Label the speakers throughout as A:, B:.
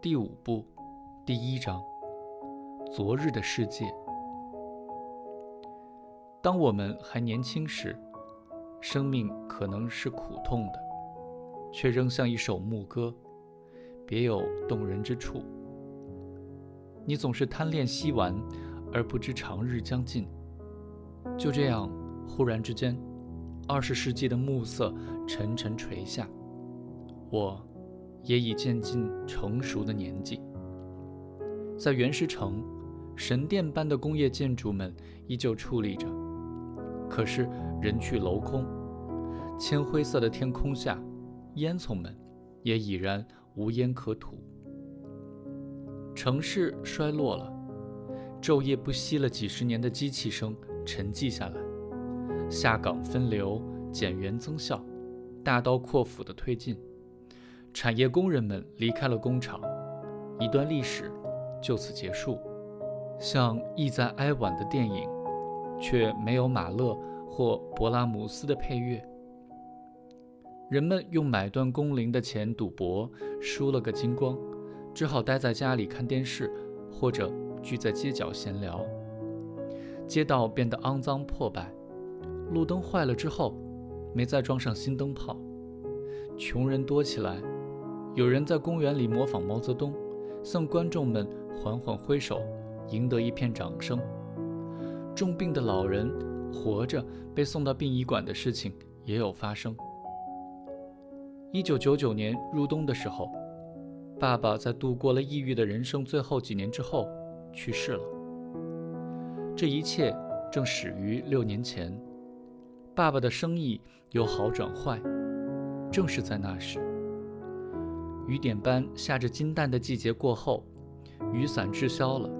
A: 第五部，第一章：昨日的世界。当我们还年轻时，生命可能是苦痛的，却仍像一首牧歌，别有动人之处。你总是贪恋稀玩，而不知长日将尽。就这样，忽然之间，二十世纪的暮色沉沉垂下，我。也已渐近成熟的年纪，在原石城，神殿般的工业建筑们依旧矗立着，可是人去楼空，铅灰色的天空下，烟囱们也已然无烟可吐。城市衰落了，昼夜不息了几十年的机器声沉寂下来，下岗分流、减员增效，大刀阔斧的推进。产业工人们离开了工厂，一段历史就此结束，像意在哀婉的电影，却没有马勒或勃拉姆斯的配乐。人们用买断工龄的钱赌博，输了个精光，只好待在家里看电视，或者聚在街角闲聊。街道变得肮脏破败，路灯坏了之后，没再装上新灯泡，穷人多起来。有人在公园里模仿毛泽东，向观众们缓缓挥手，赢得一片掌声。重病的老人活着被送到殡仪馆的事情也有发生。一九九九年入冬的时候，爸爸在度过了抑郁的人生最后几年之后去世了。这一切正始于六年前，爸爸的生意由好转坏，正是在那时。雨点般下着金蛋的季节过后，雨伞滞销了，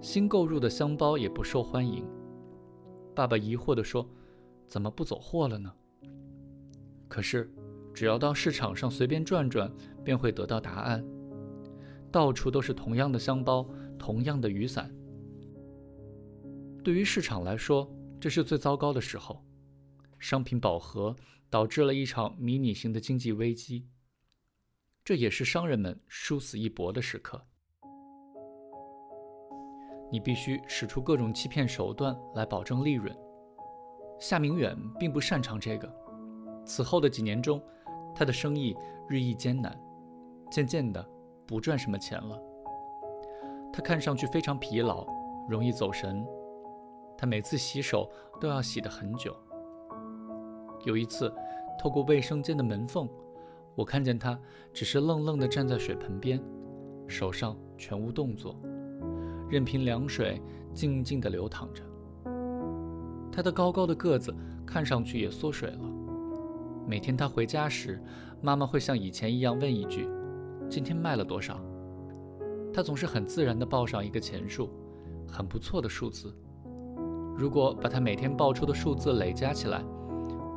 A: 新购入的香包也不受欢迎。爸爸疑惑地说：“怎么不走货了呢？”可是，只要到市场上随便转转，便会得到答案：到处都是同样的香包，同样的雨伞。对于市场来说，这是最糟糕的时候，商品饱和，导致了一场迷你型的经济危机。这也是商人们殊死一搏的时刻。你必须使出各种欺骗手段来保证利润。夏明远并不擅长这个。此后的几年中，他的生意日益艰难，渐渐的不赚什么钱了。他看上去非常疲劳，容易走神。他每次洗手都要洗得很久。有一次，透过卫生间的门缝。我看见他只是愣愣地站在水盆边，手上全无动作，任凭凉水静静地流淌着。他的高高的个子看上去也缩水了。每天他回家时，妈妈会像以前一样问一句：“今天卖了多少？”他总是很自然地报上一个钱数，很不错的数字。如果把他每天报出的数字累加起来，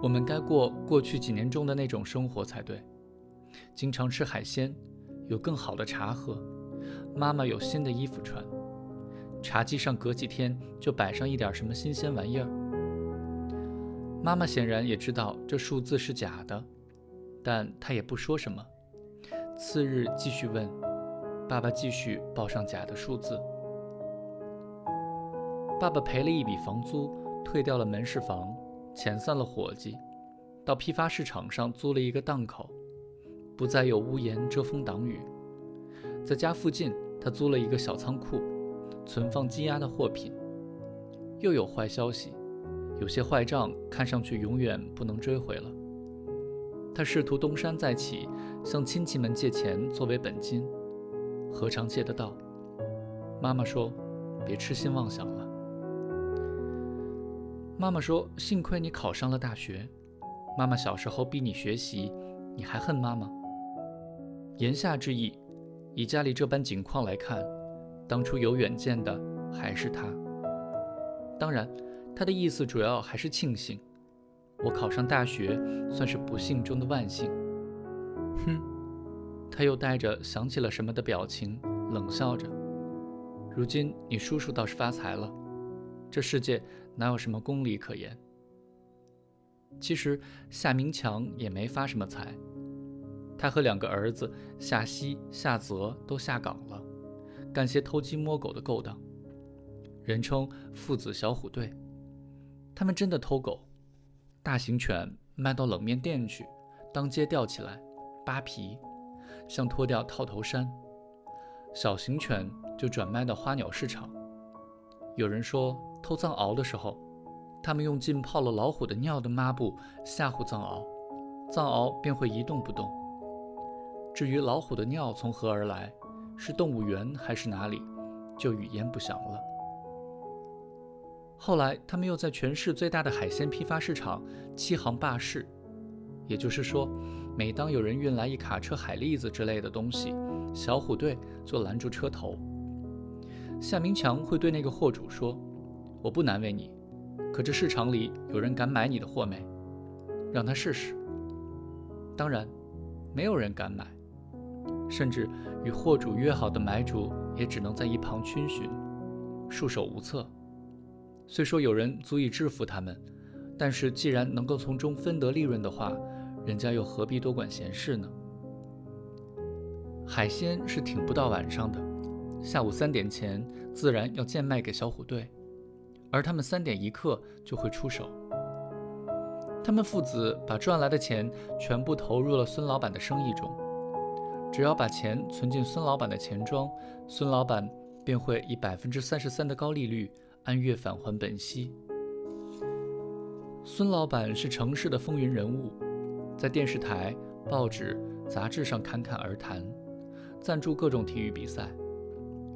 A: 我们该过过去几年中的那种生活才对。经常吃海鲜，有更好的茶喝，妈妈有新的衣服穿，茶几上隔几天就摆上一点什么新鲜玩意儿。妈妈显然也知道这数字是假的，但她也不说什么。次日继续问，爸爸继续报上假的数字。爸爸赔了一笔房租，退掉了门市房，遣散了伙计，到批发市场上租了一个档口。不再有屋檐遮风挡雨，在家附近，他租了一个小仓库，存放积压的货品。又有坏消息，有些坏账看上去永远不能追回了。他试图东山再起，向亲戚们借钱作为本金，何尝借得到？妈妈说：“别痴心妄想了。”妈妈说：“幸亏你考上了大学。妈妈小时候逼你学习，你还恨妈妈？”言下之意，以家里这般景况来看，当初有远见的还是他。当然，他的意思主要还是庆幸我考上大学，算是不幸中的万幸。哼，他又带着想起了什么的表情，冷笑着。如今你叔叔倒是发财了，这世界哪有什么公理可言？其实夏明强也没发什么财，他和两个儿子夏西、夏泽都下岗了，干些偷鸡摸狗的勾当，人称父子小虎队。他们真的偷狗，大型犬卖到冷面店去，当街吊起来扒皮，像脱掉套头衫；小型犬就转卖到花鸟市场。有人说偷藏獒的时候。他们用浸泡了老虎的尿的抹布吓唬藏獒，藏獒便会一动不动。至于老虎的尿从何而来，是动物园还是哪里，就语焉不详了。后来，他们又在全市最大的海鲜批发市场七行霸市，也就是说，每当有人运来一卡车海蛎子之类的东西，小虎队就拦住车头。夏明强会对那个货主说：“我不难为你。”可这市场里有人敢买你的货没？让他试试。当然，没有人敢买，甚至与货主约好的买主也只能在一旁逡巡，束手无策。虽说有人足以制服他们，但是既然能够从中分得利润的话，人家又何必多管闲事呢？海鲜是挺不到晚上的，下午三点前自然要贱卖给小虎队。而他们三点一刻就会出手。他们父子把赚来的钱全部投入了孙老板的生意中，只要把钱存进孙老板的钱庄，孙老板便会以百分之三十三的高利率按月返还本息。孙老板是城市的风云人物，在电视台、报纸、杂志上侃侃而谈，赞助各种体育比赛。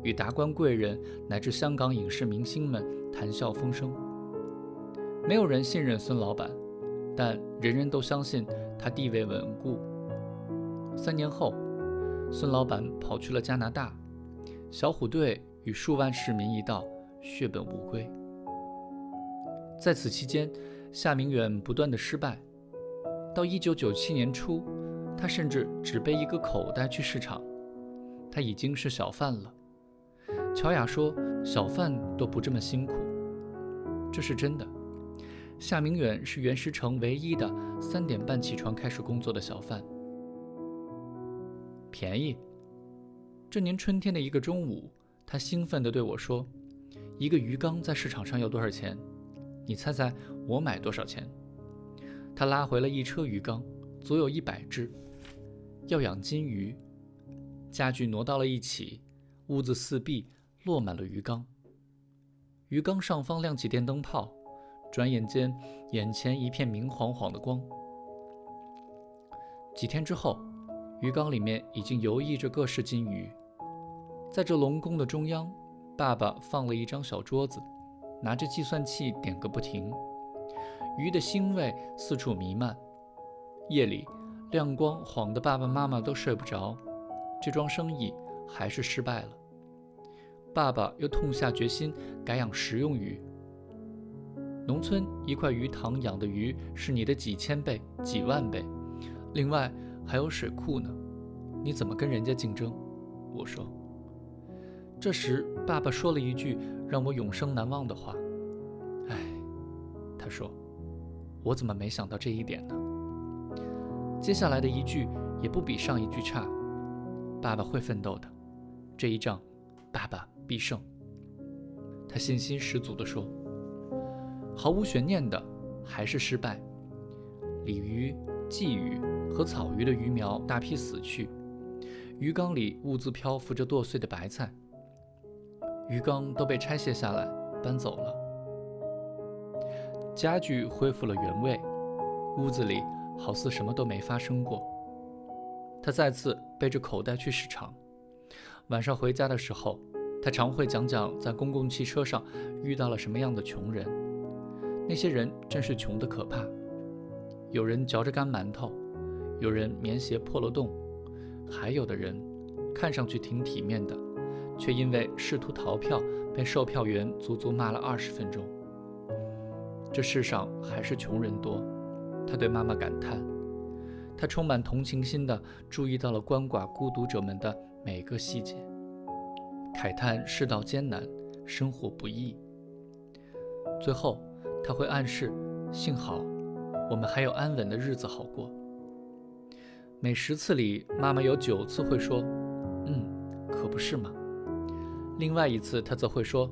A: 与达官贵人乃至香港影视明星们谈笑风生，没有人信任孙老板，但人人都相信他地位稳固。三年后，孙老板跑去了加拿大，小虎队与数万市民一道血本无归。在此期间，夏明远不断的失败，到一九九七年初，他甚至只背一个口袋去市场，他已经是小贩了。乔雅说：“小贩都不这么辛苦。”这是真的。夏明远是袁石城唯一的三点半起床开始工作的小贩。便宜。这年春天的一个中午，他兴奋地对我说：“一个鱼缸在市场上要多少钱？你猜猜我买多少钱？”他拉回了一车鱼缸，足有一百只。要养金鱼，家具挪到了一起，屋子四壁。落满了鱼缸，鱼缸上方亮起电灯泡，转眼间眼前一片明晃晃的光。几天之后，鱼缸里面已经游弋着各式金鱼。在这龙宫的中央，爸爸放了一张小桌子，拿着计算器点个不停。鱼的腥味四处弥漫。夜里，亮光晃得爸爸妈妈都睡不着。这桩生意还是失败了。爸爸又痛下决心改养食用鱼。农村一块鱼塘养的鱼是你的几千倍、几万倍，另外还有水库呢，你怎么跟人家竞争？我说。这时，爸爸说了一句让我永生难忘的话：“哎，他说，我怎么没想到这一点呢？”接下来的一句也不比上一句差：“爸爸会奋斗的，这一仗，爸爸。”必胜，他信心十足地说：“毫无悬念的，还是失败。鲤鱼、鲫鱼和草鱼的鱼苗大批死去，鱼缸里兀自漂浮着剁碎的白菜。鱼缸都被拆卸下来，搬走了。家具恢复了原位，屋子里好似什么都没发生过。他再次背着口袋去市场，晚上回家的时候。”他常会讲讲在公共汽车上遇到了什么样的穷人，那些人真是穷得可怕。有人嚼着干馒头，有人棉鞋破了洞，还有的人看上去挺体面的，却因为试图逃票被售票员足足骂了二十分钟。这世上还是穷人多，他对妈妈感叹。他充满同情心地注意到了鳏寡孤独者们的每个细节。慨叹世道艰难，生活不易。最后，他会暗示：幸好我们还有安稳的日子好过。每十次里，妈妈有九次会说：“嗯，可不是嘛。”另外一次，他则会说：“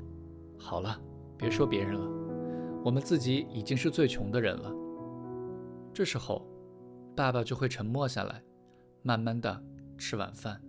A: 好了，别说别人了，我们自己已经是最穷的人了。”这时候，爸爸就会沉默下来，慢慢的吃晚饭。